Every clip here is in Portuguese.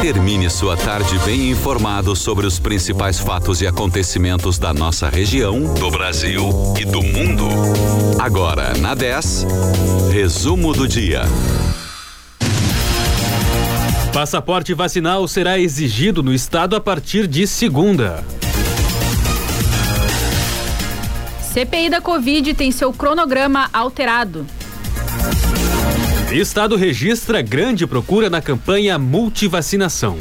Termine sua tarde bem informado sobre os principais fatos e acontecimentos da nossa região, do Brasil e do mundo. Agora, na 10, resumo do dia. Passaporte vacinal será exigido no estado a partir de segunda. CPI da Covid tem seu cronograma alterado. Estado registra grande procura na campanha multivacinação.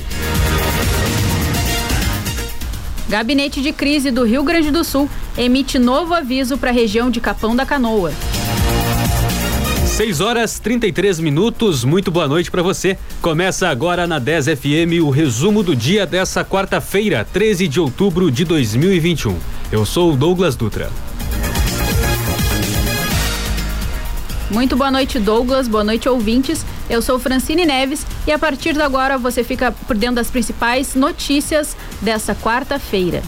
Gabinete de Crise do Rio Grande do Sul emite novo aviso para a região de Capão da Canoa. 6 horas 33 minutos. Muito boa noite para você. Começa agora na 10 FM o resumo do dia dessa quarta-feira, 13 de outubro de 2021. Eu sou o Douglas Dutra. Muito boa noite, Douglas. Boa noite, ouvintes. Eu sou Francine Neves e a partir de agora você fica por dentro das principais notícias dessa quarta-feira.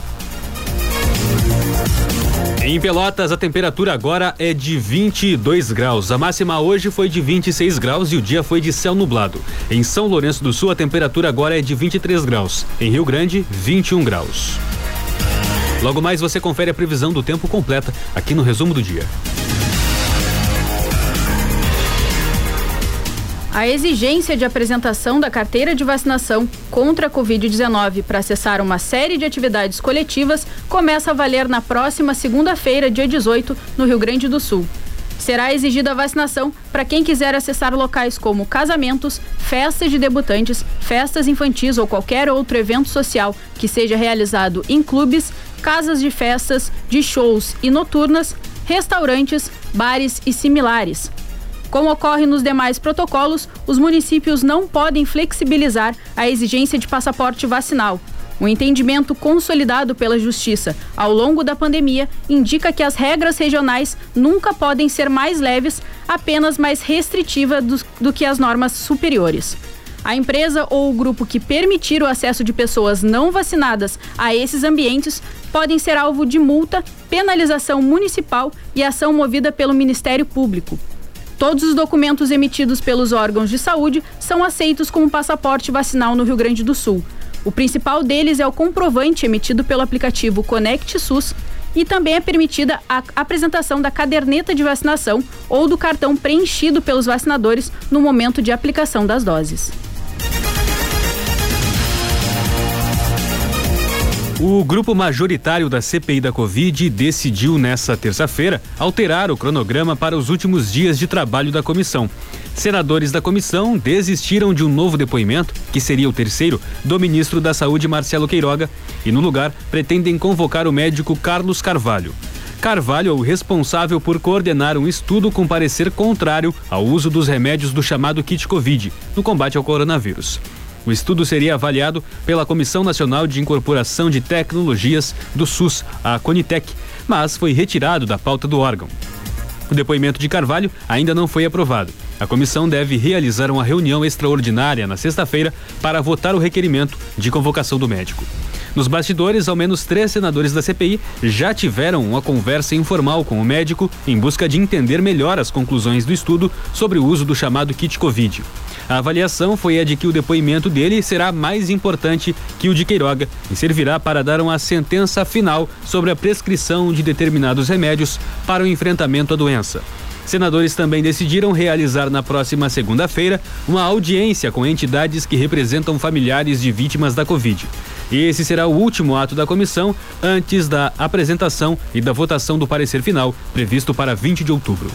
Em Pelotas, a temperatura agora é de 22 graus. A máxima hoje foi de 26 graus e o dia foi de céu nublado. Em São Lourenço do Sul, a temperatura agora é de 23 graus. Em Rio Grande, 21 graus. Logo mais você confere a previsão do tempo completa aqui no resumo do dia. A exigência de apresentação da carteira de vacinação contra a Covid-19 para acessar uma série de atividades coletivas começa a valer na próxima segunda-feira, dia 18, no Rio Grande do Sul. Será exigida a vacinação para quem quiser acessar locais como casamentos, festas de debutantes, festas infantis ou qualquer outro evento social que seja realizado em clubes, casas de festas, de shows e noturnas, restaurantes, bares e similares como ocorre nos demais protocolos, os municípios não podem flexibilizar a exigência de passaporte vacinal. O entendimento consolidado pela Justiça ao longo da pandemia indica que as regras regionais nunca podem ser mais leves, apenas mais restritivas do, do que as normas superiores. A empresa ou o grupo que permitir o acesso de pessoas não vacinadas a esses ambientes podem ser alvo de multa, penalização municipal e ação movida pelo Ministério Público. Todos os documentos emitidos pelos órgãos de saúde são aceitos como passaporte vacinal no Rio Grande do Sul. O principal deles é o comprovante emitido pelo aplicativo Conect SUS e também é permitida a apresentação da caderneta de vacinação ou do cartão preenchido pelos vacinadores no momento de aplicação das doses. O grupo majoritário da CPI da Covid decidiu nesta terça-feira alterar o cronograma para os últimos dias de trabalho da comissão. Senadores da comissão desistiram de um novo depoimento, que seria o terceiro, do ministro da Saúde Marcelo Queiroga, e no lugar pretendem convocar o médico Carlos Carvalho. Carvalho é o responsável por coordenar um estudo com parecer contrário ao uso dos remédios do chamado kit Covid no combate ao coronavírus. O estudo seria avaliado pela Comissão Nacional de Incorporação de Tecnologias do SUS, a Conitec, mas foi retirado da pauta do órgão. O depoimento de Carvalho ainda não foi aprovado. A comissão deve realizar uma reunião extraordinária na sexta-feira para votar o requerimento de convocação do médico. Nos bastidores, ao menos três senadores da CPI já tiveram uma conversa informal com o médico em busca de entender melhor as conclusões do estudo sobre o uso do chamado kit Covid. A avaliação foi a de que o depoimento dele será mais importante que o de Queiroga e servirá para dar uma sentença final sobre a prescrição de determinados remédios para o enfrentamento à doença. Senadores também decidiram realizar na próxima segunda-feira uma audiência com entidades que representam familiares de vítimas da Covid. Esse será o último ato da comissão antes da apresentação e da votação do parecer final, previsto para 20 de outubro.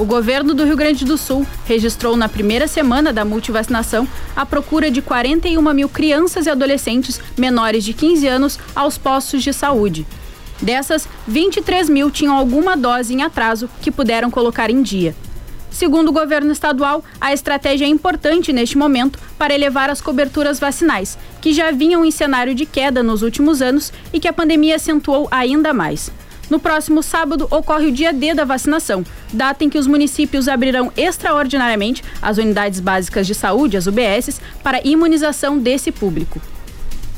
O governo do Rio Grande do Sul registrou na primeira semana da multivacinação a procura de 41 mil crianças e adolescentes menores de 15 anos aos postos de saúde. Dessas, 23 mil tinham alguma dose em atraso que puderam colocar em dia. Segundo o governo estadual, a estratégia é importante neste momento para elevar as coberturas vacinais, que já vinham em cenário de queda nos últimos anos e que a pandemia acentuou ainda mais. No próximo sábado ocorre o dia D da vacinação, data em que os municípios abrirão extraordinariamente as unidades básicas de saúde, as UBSs, para imunização desse público.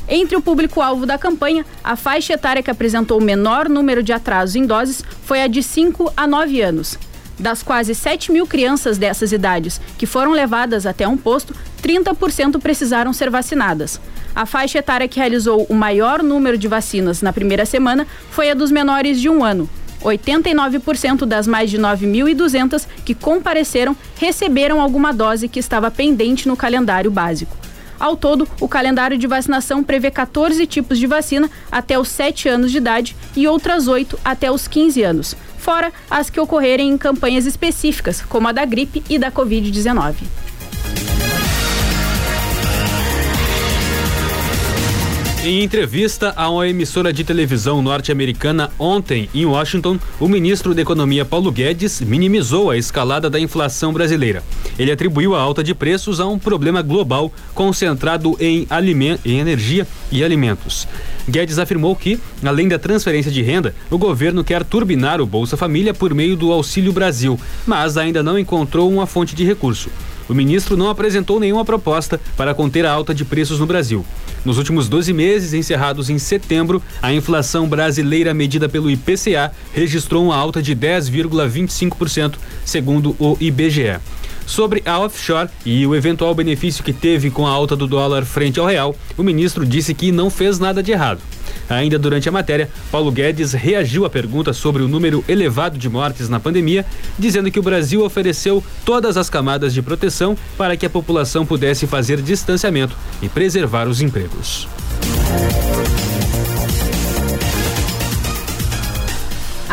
Entre o público-alvo da campanha, a faixa etária que apresentou o menor número de atrasos em doses foi a de 5 a 9 anos. Das quase 7 mil crianças dessas idades que foram levadas até um posto, 30% precisaram ser vacinadas. A faixa etária que realizou o maior número de vacinas na primeira semana foi a dos menores de um ano. 89% das mais de 9.200 que compareceram receberam alguma dose que estava pendente no calendário básico. Ao todo, o calendário de vacinação prevê 14 tipos de vacina até os 7 anos de idade e outras 8 até os 15 anos, fora as que ocorrerem em campanhas específicas, como a da gripe e da Covid-19. Em entrevista a uma emissora de televisão norte-americana ontem, em Washington, o ministro da Economia Paulo Guedes minimizou a escalada da inflação brasileira. Ele atribuiu a alta de preços a um problema global concentrado em, em energia e alimentos. Guedes afirmou que, além da transferência de renda, o governo quer turbinar o Bolsa Família por meio do Auxílio Brasil, mas ainda não encontrou uma fonte de recurso o ministro não apresentou nenhuma proposta para conter a alta de preços no Brasil. Nos últimos 12 meses, encerrados em setembro, a inflação brasileira medida pelo IPCA registrou uma alta de 10,25%, segundo o IBGE. Sobre a offshore e o eventual benefício que teve com a alta do dólar frente ao real, o ministro disse que não fez nada de errado. Ainda durante a matéria, Paulo Guedes reagiu à pergunta sobre o número elevado de mortes na pandemia, dizendo que o Brasil ofereceu todas as camadas de proteção para que a população pudesse fazer distanciamento e preservar os empregos.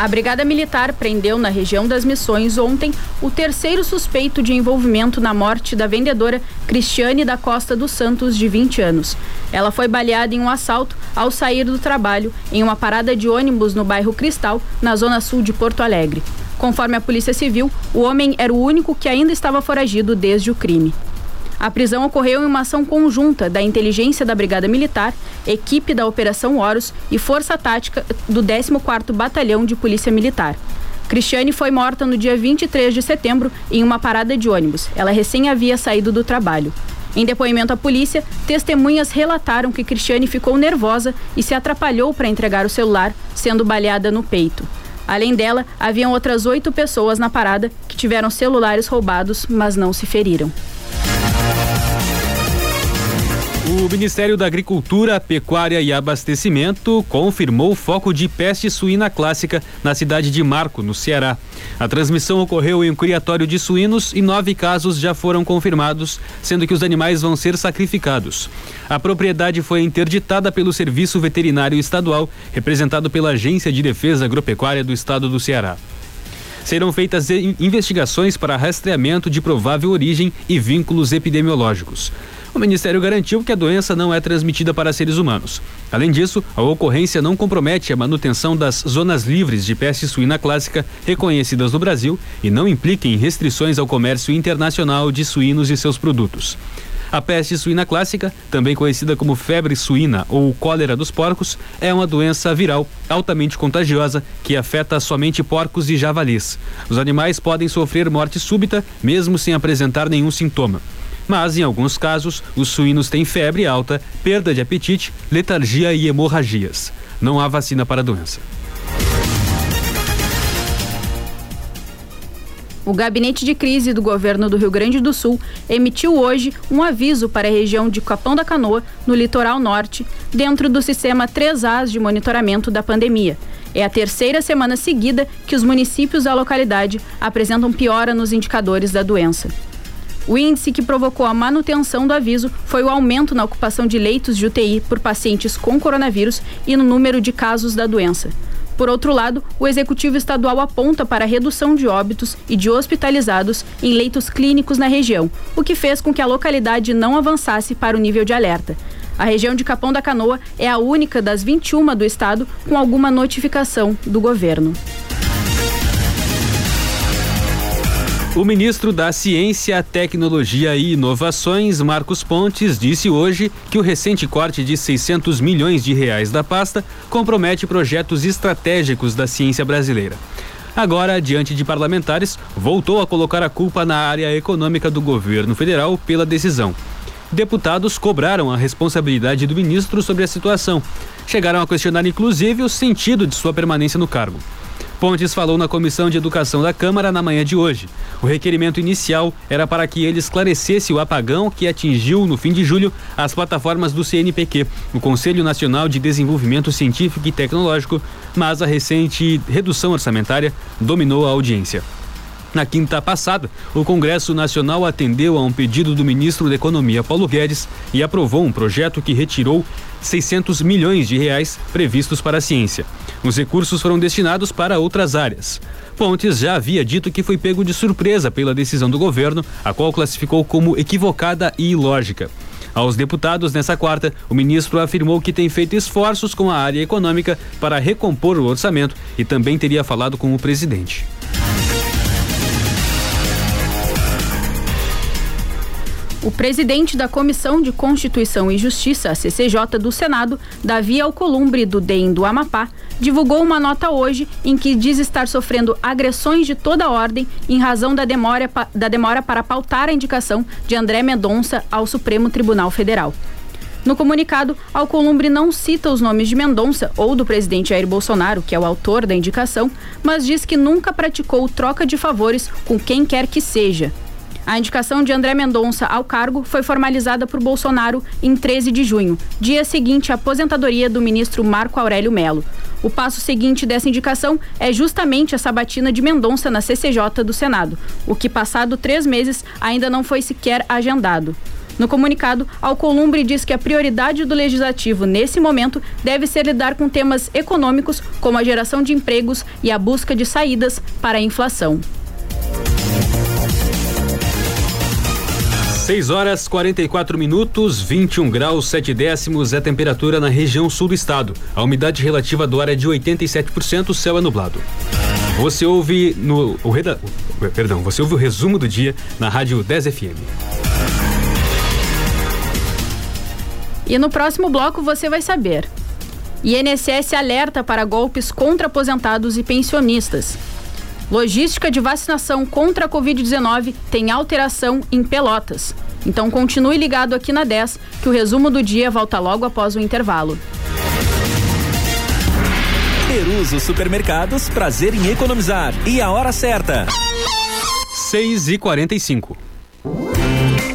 A Brigada Militar prendeu na região das Missões ontem o terceiro suspeito de envolvimento na morte da vendedora Cristiane da Costa dos Santos, de 20 anos. Ela foi baleada em um assalto ao sair do trabalho em uma parada de ônibus no bairro Cristal, na zona sul de Porto Alegre. Conforme a Polícia Civil, o homem era o único que ainda estava foragido desde o crime. A prisão ocorreu em uma ação conjunta da inteligência da Brigada Militar, equipe da Operação Horus e Força Tática do 14º Batalhão de Polícia Militar. Cristiane foi morta no dia 23 de setembro em uma parada de ônibus. Ela recém havia saído do trabalho. Em depoimento à polícia, testemunhas relataram que Cristiane ficou nervosa e se atrapalhou para entregar o celular, sendo baleada no peito. Além dela, haviam outras oito pessoas na parada que tiveram celulares roubados, mas não se feriram. O Ministério da Agricultura, Pecuária e Abastecimento confirmou o foco de peste suína clássica na cidade de Marco, no Ceará. A transmissão ocorreu em um criatório de suínos e nove casos já foram confirmados, sendo que os animais vão ser sacrificados. A propriedade foi interditada pelo Serviço Veterinário Estadual, representado pela Agência de Defesa Agropecuária do Estado do Ceará serão feitas investigações para rastreamento de provável origem e vínculos epidemiológicos. O Ministério garantiu que a doença não é transmitida para seres humanos. Além disso, a ocorrência não compromete a manutenção das zonas livres de peste suína clássica reconhecidas no Brasil e não implica em restrições ao comércio internacional de suínos e seus produtos. A peste suína clássica, também conhecida como febre suína ou cólera dos porcos, é uma doença viral altamente contagiosa que afeta somente porcos e javalis. Os animais podem sofrer morte súbita mesmo sem apresentar nenhum sintoma mas em alguns casos os suínos têm febre alta, perda de apetite, letargia e hemorragias. Não há vacina para a doença. O gabinete de crise do governo do Rio Grande do Sul emitiu hoje um aviso para a região de Capão da Canoa, no litoral norte, dentro do sistema 3As de monitoramento da pandemia. É a terceira semana seguida que os municípios da localidade apresentam piora nos indicadores da doença. O índice que provocou a manutenção do aviso foi o aumento na ocupação de leitos de UTI por pacientes com coronavírus e no número de casos da doença. Por outro lado, o executivo estadual aponta para a redução de óbitos e de hospitalizados em leitos clínicos na região, o que fez com que a localidade não avançasse para o nível de alerta. A região de Capão da Canoa é a única das 21 do estado com alguma notificação do governo. O ministro da Ciência, Tecnologia e Inovações, Marcos Pontes, disse hoje que o recente corte de 600 milhões de reais da pasta compromete projetos estratégicos da ciência brasileira. Agora, diante de parlamentares, voltou a colocar a culpa na área econômica do governo federal pela decisão. Deputados cobraram a responsabilidade do ministro sobre a situação. Chegaram a questionar, inclusive, o sentido de sua permanência no cargo. Pontes falou na Comissão de Educação da Câmara na manhã de hoje. O requerimento inicial era para que ele esclarecesse o apagão que atingiu, no fim de julho, as plataformas do CNPq, o Conselho Nacional de Desenvolvimento Científico e Tecnológico, mas a recente redução orçamentária dominou a audiência. Na quinta passada, o Congresso Nacional atendeu a um pedido do ministro da Economia Paulo Guedes e aprovou um projeto que retirou 600 milhões de reais previstos para a ciência. Os recursos foram destinados para outras áreas. Pontes já havia dito que foi pego de surpresa pela decisão do governo, a qual classificou como equivocada e ilógica. Aos deputados nessa quarta, o ministro afirmou que tem feito esforços com a área econômica para recompor o orçamento e também teria falado com o presidente. O presidente da Comissão de Constituição e Justiça, CCJ, do Senado, Davi Alcolumbre, do DEM do Amapá, divulgou uma nota hoje em que diz estar sofrendo agressões de toda ordem em razão da demora, da demora para pautar a indicação de André Mendonça ao Supremo Tribunal Federal. No comunicado, Alcolumbre não cita os nomes de Mendonça ou do presidente Jair Bolsonaro, que é o autor da indicação, mas diz que nunca praticou troca de favores com quem quer que seja. A indicação de André Mendonça ao cargo foi formalizada por Bolsonaro em 13 de junho, dia seguinte à aposentadoria do ministro Marco Aurélio Melo. O passo seguinte dessa indicação é justamente a sabatina de Mendonça na CCJ do Senado, o que, passado três meses, ainda não foi sequer agendado. No comunicado, Alcolumbre diz que a prioridade do legislativo nesse momento deve ser lidar com temas econômicos, como a geração de empregos e a busca de saídas para a inflação. 6 horas 44 minutos, 21 graus 7 décimos é a temperatura na região sul do estado. A umidade relativa do ar é de 87%, o céu é nublado. Você ouve no o reda, perdão, você ouve o resumo do dia na Rádio 10 FM. E no próximo bloco você vai saber. INSS alerta para golpes contra aposentados e pensionistas. Logística de vacinação contra a Covid-19 tem alteração em Pelotas. Então continue ligado aqui na 10, que o resumo do dia volta logo após o intervalo. Peruso Supermercados, prazer em economizar. E a hora certa. 6 e 45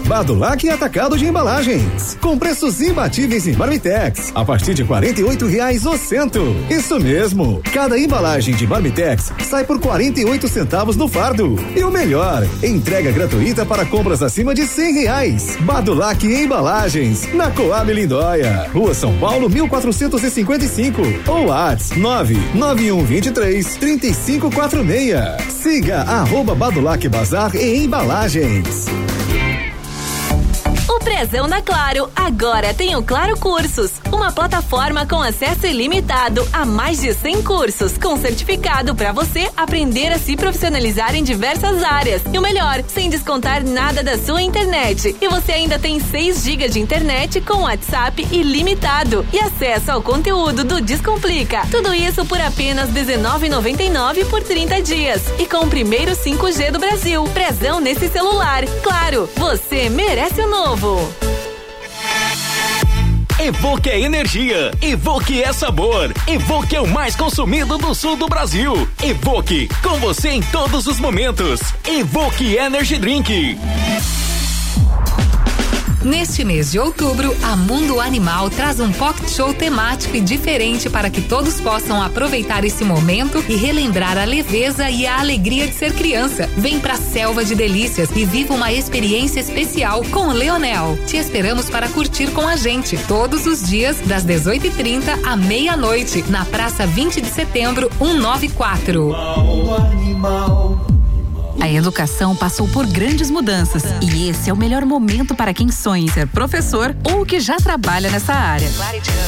Badulac Atacado de Embalagens. Com preços imbatíveis em Marmitex. A partir de R$ reais o cento. Isso mesmo. Cada embalagem de Marmitex sai por 48 centavos no fardo. E o melhor, entrega gratuita para compras acima de cem reais. Badulac Embalagens. Na Coab Lindóia. Rua São Paulo, 1455. Ou ATS 99123 3546. Siga arroba Badulac Bazar e Embalagens. Prezão da Claro agora tem o Claro Cursos, uma plataforma com acesso ilimitado a mais de 100 cursos, com certificado para você aprender a se profissionalizar em diversas áreas. E o melhor, sem descontar nada da sua internet. E você ainda tem 6 GB de internet com WhatsApp ilimitado e acesso ao conteúdo do Descomplica. Tudo isso por apenas R$19,99 por 30 dias. E com o primeiro 5G do Brasil. Prezão nesse celular. Claro, você merece o novo. Evoque é energia, Evoque é sabor, Evoque é o mais consumido do sul do Brasil. Evoque, com você em todos os momentos. Evoque Energy Drink. Neste mês de outubro, a Mundo Animal traz um pocket show temático e diferente para que todos possam aproveitar esse momento e relembrar a leveza e a alegria de ser criança. Vem pra Selva de Delícias e viva uma experiência especial com o Leonel. Te esperamos para curtir com a gente todos os dias das 18h30 à meia-noite na Praça 20 de Setembro 194. Animal, animal. A educação passou por grandes mudanças e esse é o melhor momento para quem sonha em ser professor ou que já trabalha nessa área.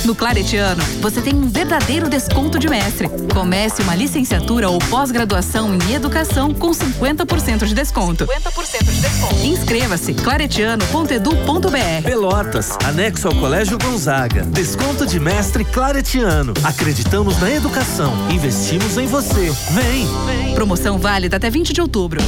No Claretiano, você tem um verdadeiro desconto de mestre. Comece uma licenciatura ou pós-graduação em educação com 50% de desconto. 50% de desconto. Inscreva-se claretiano.edu.br. Pelotas, anexo ao Colégio Gonzaga. Desconto de mestre Claretiano. Acreditamos na educação. Investimos em você. Vem! Promoção válida até 20 de outubro.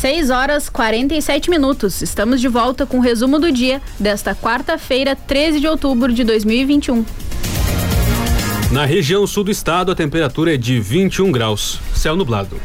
6 horas 47 minutos. Estamos de volta com o resumo do dia desta quarta-feira, 13 de outubro de 2021. Na região sul do estado, a temperatura é de 21 graus. Céu nublado.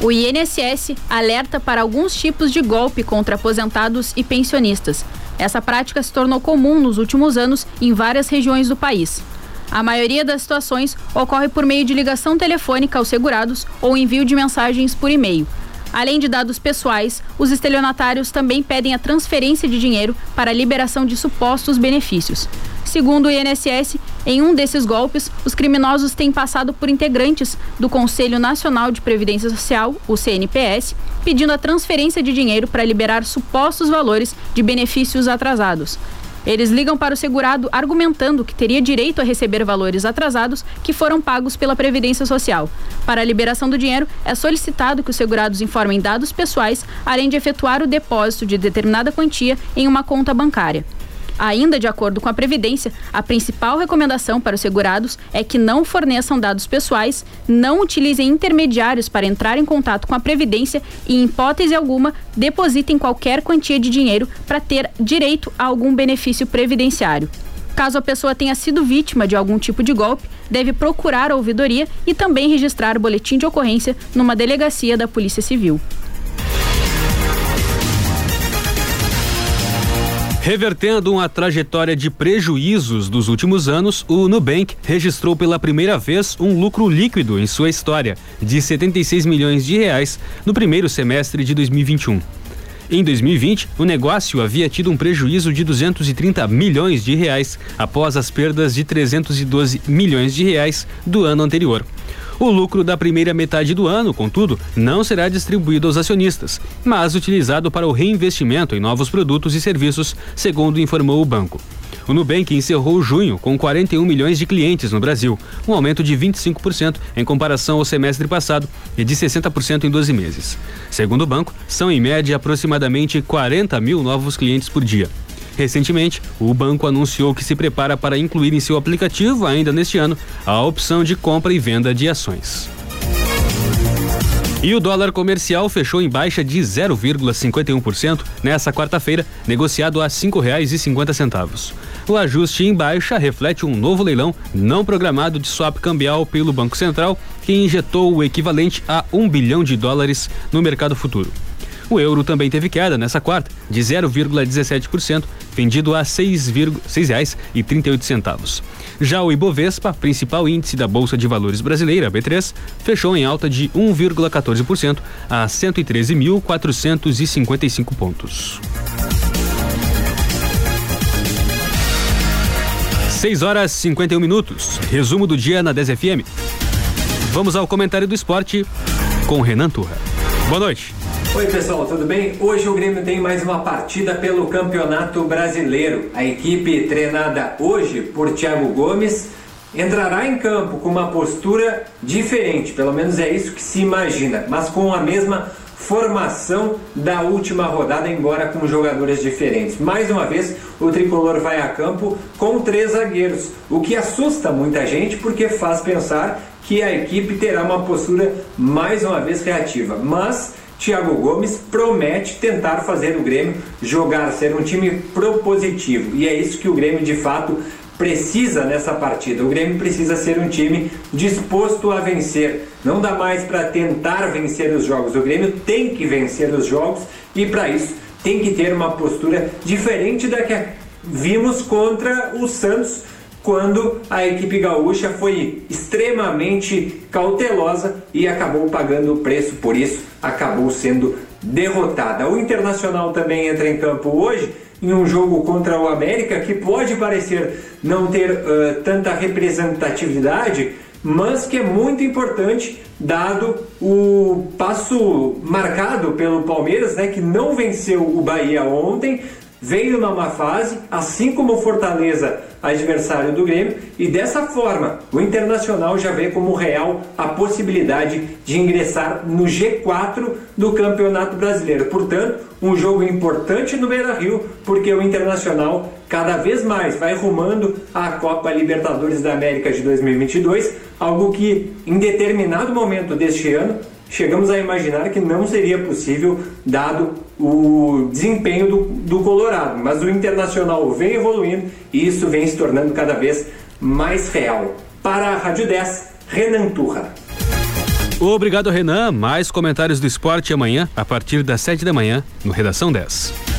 O INSS alerta para alguns tipos de golpe contra aposentados e pensionistas. Essa prática se tornou comum nos últimos anos em várias regiões do país. A maioria das situações ocorre por meio de ligação telefônica aos segurados ou envio de mensagens por e-mail. Além de dados pessoais, os estelionatários também pedem a transferência de dinheiro para a liberação de supostos benefícios. Segundo o INSS, em um desses golpes, os criminosos têm passado por integrantes do Conselho Nacional de Previdência Social, o CNPS, pedindo a transferência de dinheiro para liberar supostos valores de benefícios atrasados. Eles ligam para o segurado argumentando que teria direito a receber valores atrasados que foram pagos pela Previdência Social. Para a liberação do dinheiro, é solicitado que os segurados informem dados pessoais, além de efetuar o depósito de determinada quantia em uma conta bancária. Ainda de acordo com a Previdência, a principal recomendação para os segurados é que não forneçam dados pessoais, não utilizem intermediários para entrar em contato com a Previdência e, em hipótese alguma, depositem qualquer quantia de dinheiro para ter direito a algum benefício previdenciário. Caso a pessoa tenha sido vítima de algum tipo de golpe, deve procurar a ouvidoria e também registrar o boletim de ocorrência numa delegacia da Polícia Civil. Revertendo uma trajetória de prejuízos dos últimos anos, o Nubank registrou pela primeira vez um lucro líquido em sua história, de 76 milhões de reais, no primeiro semestre de 2021. Em 2020, o negócio havia tido um prejuízo de 230 milhões de reais, após as perdas de 312 milhões de reais do ano anterior. O lucro da primeira metade do ano, contudo, não será distribuído aos acionistas, mas utilizado para o reinvestimento em novos produtos e serviços, segundo informou o banco. O Nubank encerrou junho com 41 milhões de clientes no Brasil, um aumento de 25% em comparação ao semestre passado e de 60% em 12 meses. Segundo o banco, são em média aproximadamente 40 mil novos clientes por dia. Recentemente, o banco anunciou que se prepara para incluir em seu aplicativo, ainda neste ano, a opção de compra e venda de ações. E o dólar comercial fechou em baixa de 0,51% nesta quarta-feira, negociado a R$ 5,50. O ajuste em baixa reflete um novo leilão não programado de swap cambial pelo Banco Central, que injetou o equivalente a 1 bilhão de dólares no mercado futuro. O euro também teve queda nessa quarta, de 0,17%, vendido a R$ 6,38. Já o Ibovespa, principal índice da Bolsa de Valores brasileira, B3, fechou em alta de 1,14% a 113.455 pontos. 6 horas 51 minutos. Resumo do dia na 10 FM. Vamos ao comentário do esporte com Renan Turra. Boa noite. Oi pessoal, tudo bem? Hoje o Grêmio tem mais uma partida pelo Campeonato Brasileiro. A equipe treinada hoje por Thiago Gomes entrará em campo com uma postura diferente, pelo menos é isso que se imagina, mas com a mesma formação da última rodada, embora com jogadores diferentes. Mais uma vez, o tricolor vai a campo com três zagueiros, o que assusta muita gente porque faz pensar que a equipe terá uma postura mais uma vez reativa. Mas Thiago Gomes promete tentar fazer o Grêmio jogar, ser um time propositivo. E é isso que o Grêmio de fato precisa nessa partida. O Grêmio precisa ser um time disposto a vencer. Não dá mais para tentar vencer os jogos. O Grêmio tem que vencer os jogos e para isso tem que ter uma postura diferente da que vimos contra o Santos quando a equipe gaúcha foi extremamente cautelosa e acabou pagando o preço por isso, acabou sendo derrotada. O Internacional também entra em campo hoje em um jogo contra o América que pode parecer não ter uh, tanta representatividade, mas que é muito importante dado o passo marcado pelo Palmeiras, né, que não venceu o Bahia ontem, veio numa fase, assim como o Fortaleza, adversário do Grêmio, e dessa forma o Internacional já vê como real a possibilidade de ingressar no G4 do Campeonato Brasileiro. Portanto, um jogo importante no Beira-Rio, porque o Internacional cada vez mais vai rumando à Copa Libertadores da América de 2022, algo que em determinado momento deste ano chegamos a imaginar que não seria possível dado o desempenho do, do Colorado. Mas o Internacional vem evoluindo e isso vem se tornando cada vez mais real. Para a Rádio 10, Renan Turra. Obrigado, Renan. Mais comentários do esporte amanhã, a partir das 7 da manhã, no Redação 10.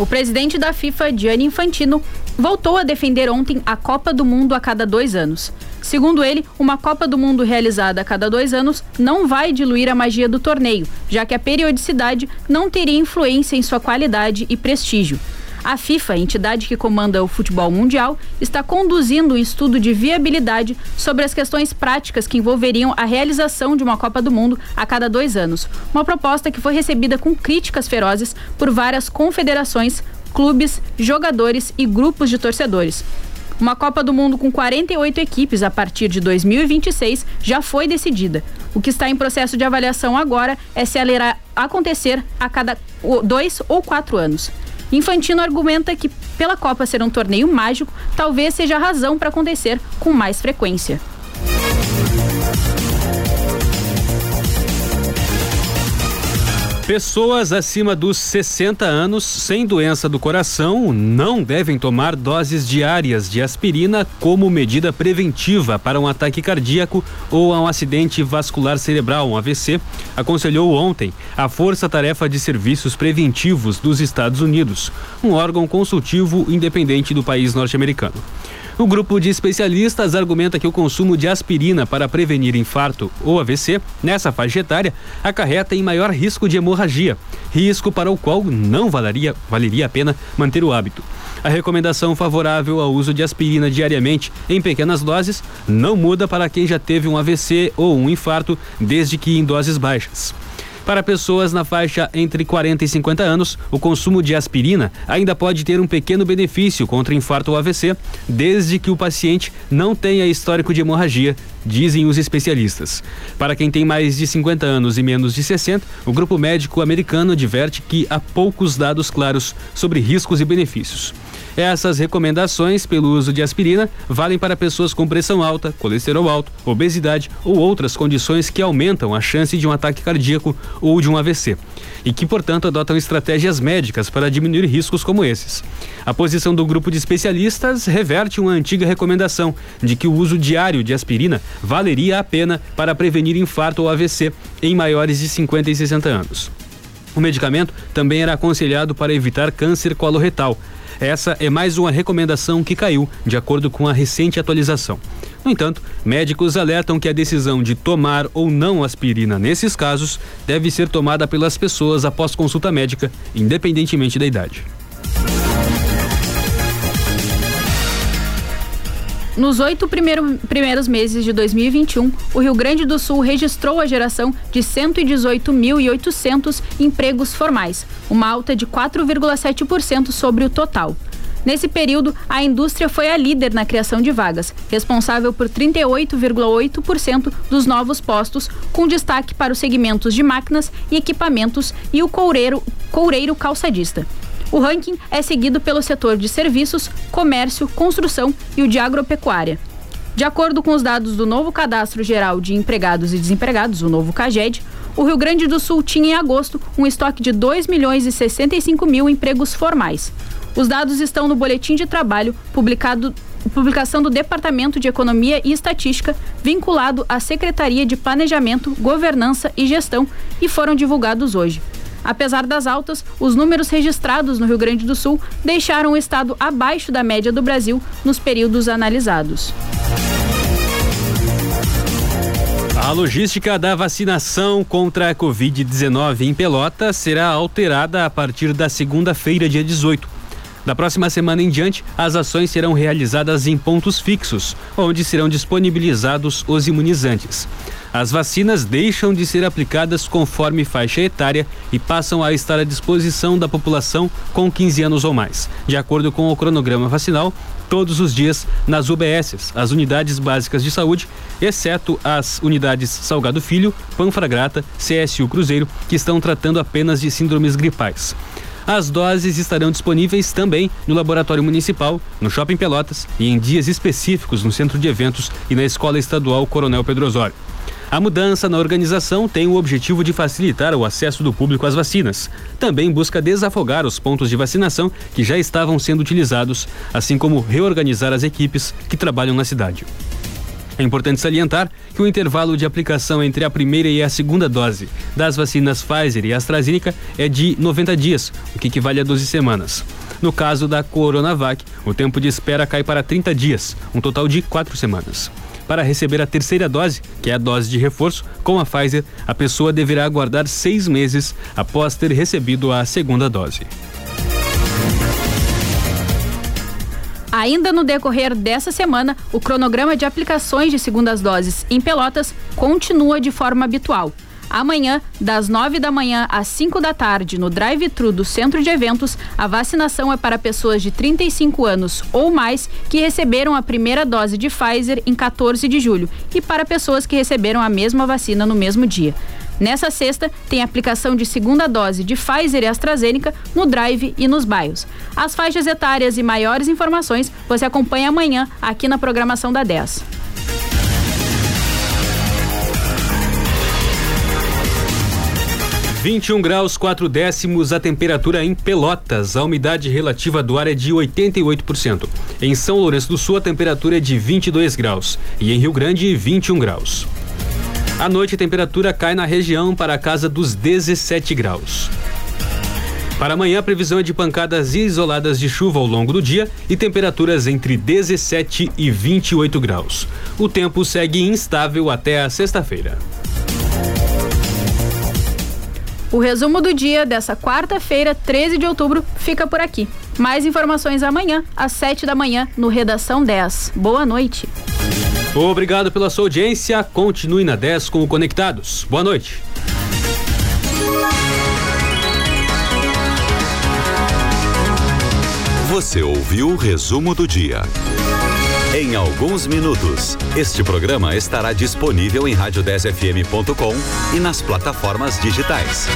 O presidente da FIFA, Gianni Infantino, voltou a defender ontem a Copa do Mundo a cada dois anos. Segundo ele, uma Copa do Mundo realizada a cada dois anos não vai diluir a magia do torneio, já que a periodicidade não teria influência em sua qualidade e prestígio. A FIFA, entidade que comanda o futebol mundial, está conduzindo um estudo de viabilidade sobre as questões práticas que envolveriam a realização de uma Copa do Mundo a cada dois anos. Uma proposta que foi recebida com críticas ferozes por várias confederações, clubes, jogadores e grupos de torcedores. Uma Copa do Mundo com 48 equipes a partir de 2026 já foi decidida. O que está em processo de avaliação agora é se ela irá acontecer a cada dois ou quatro anos. Infantino argumenta que, pela Copa ser um torneio mágico, talvez seja a razão para acontecer com mais frequência. Pessoas acima dos 60 anos sem doença do coração não devem tomar doses diárias de aspirina como medida preventiva para um ataque cardíaco ou um acidente vascular cerebral, um AVC, aconselhou ontem a Força Tarefa de Serviços Preventivos dos Estados Unidos, um órgão consultivo independente do país norte-americano. O grupo de especialistas argumenta que o consumo de aspirina para prevenir infarto ou AVC nessa faixa etária acarreta em maior risco de hemorragia, risco para o qual não valeria, valeria a pena manter o hábito. A recomendação favorável ao uso de aspirina diariamente em pequenas doses não muda para quem já teve um AVC ou um infarto, desde que em doses baixas. Para pessoas na faixa entre 40 e 50 anos, o consumo de aspirina ainda pode ter um pequeno benefício contra infarto ou AVC, desde que o paciente não tenha histórico de hemorragia, dizem os especialistas. Para quem tem mais de 50 anos e menos de 60, o grupo médico americano adverte que há poucos dados claros sobre riscos e benefícios. Essas recomendações pelo uso de aspirina valem para pessoas com pressão alta, colesterol alto, obesidade ou outras condições que aumentam a chance de um ataque cardíaco ou de um AVC e que, portanto, adotam estratégias médicas para diminuir riscos como esses. A posição do grupo de especialistas reverte uma antiga recomendação de que o uso diário de aspirina valeria a pena para prevenir infarto ou AVC em maiores de 50 e 60 anos. O medicamento também era aconselhado para evitar câncer coloretal, essa é mais uma recomendação que caiu, de acordo com a recente atualização. No entanto, médicos alertam que a decisão de tomar ou não aspirina nesses casos deve ser tomada pelas pessoas após consulta médica, independentemente da idade. Nos oito primeiro, primeiros meses de 2021, o Rio Grande do Sul registrou a geração de 118.800 empregos formais, uma alta de 4,7% sobre o total. Nesse período, a indústria foi a líder na criação de vagas, responsável por 38,8% dos novos postos, com destaque para os segmentos de máquinas e equipamentos e o coureiro, coureiro calçadista. O ranking é seguido pelo setor de serviços, comércio, construção e o de agropecuária. De acordo com os dados do novo Cadastro Geral de Empregados e Desempregados, o novo CAGED, o Rio Grande do Sul tinha em agosto um estoque de 2 milhões e 65 mil empregos formais. Os dados estão no Boletim de Trabalho, publicado, publicação do Departamento de Economia e Estatística, vinculado à Secretaria de Planejamento, Governança e Gestão, e foram divulgados hoje. Apesar das altas, os números registrados no Rio Grande do Sul deixaram o estado abaixo da média do Brasil nos períodos analisados. A logística da vacinação contra a Covid-19 em Pelotas será alterada a partir da segunda-feira, dia 18. Da próxima semana em diante, as ações serão realizadas em pontos fixos, onde serão disponibilizados os imunizantes. As vacinas deixam de ser aplicadas conforme faixa etária e passam a estar à disposição da população com 15 anos ou mais, de acordo com o cronograma vacinal, todos os dias nas UBSs, as unidades básicas de saúde, exceto as unidades Salgado Filho, Panfragrata, CSU Cruzeiro, que estão tratando apenas de síndromes gripais. As doses estarão disponíveis também no Laboratório Municipal, no Shopping Pelotas e em dias específicos no Centro de Eventos e na Escola Estadual Coronel Pedro Osório. A mudança na organização tem o objetivo de facilitar o acesso do público às vacinas. Também busca desafogar os pontos de vacinação que já estavam sendo utilizados, assim como reorganizar as equipes que trabalham na cidade. É importante salientar que o intervalo de aplicação entre a primeira e a segunda dose das vacinas Pfizer e AstraZeneca é de 90 dias, o que equivale a 12 semanas. No caso da Coronavac, o tempo de espera cai para 30 dias, um total de 4 semanas. Para receber a terceira dose, que é a dose de reforço, com a Pfizer, a pessoa deverá aguardar seis meses após ter recebido a segunda dose. Ainda no decorrer dessa semana, o cronograma de aplicações de segundas doses em Pelotas continua de forma habitual. Amanhã, das 9 da manhã às 5 da tarde, no drive-thru do Centro de Eventos, a vacinação é para pessoas de 35 anos ou mais que receberam a primeira dose de Pfizer em 14 de julho e para pessoas que receberam a mesma vacina no mesmo dia. Nessa sexta, tem aplicação de segunda dose de Pfizer e AstraZeneca no Drive e nos bairros. As faixas etárias e maiores informações você acompanha amanhã aqui na programação da 10. 21 graus 4 décimos a temperatura em Pelotas. A umidade relativa do ar é de 88%. Em São Lourenço do Sul, a temperatura é de 22 graus. E em Rio Grande, 21 graus. À noite, a temperatura cai na região para a casa dos 17 graus. Para amanhã, a previsão é de pancadas isoladas de chuva ao longo do dia e temperaturas entre 17 e 28 graus. O tempo segue instável até a sexta-feira. O resumo do dia dessa quarta-feira, 13 de outubro, fica por aqui. Mais informações amanhã, às 7 da manhã, no Redação 10. Boa noite. Obrigado pela sua audiência. Continue na 10 com o Conectados. Boa noite. Você ouviu o resumo do dia. Em alguns minutos, este programa estará disponível em rádio10fm.com e nas plataformas digitais.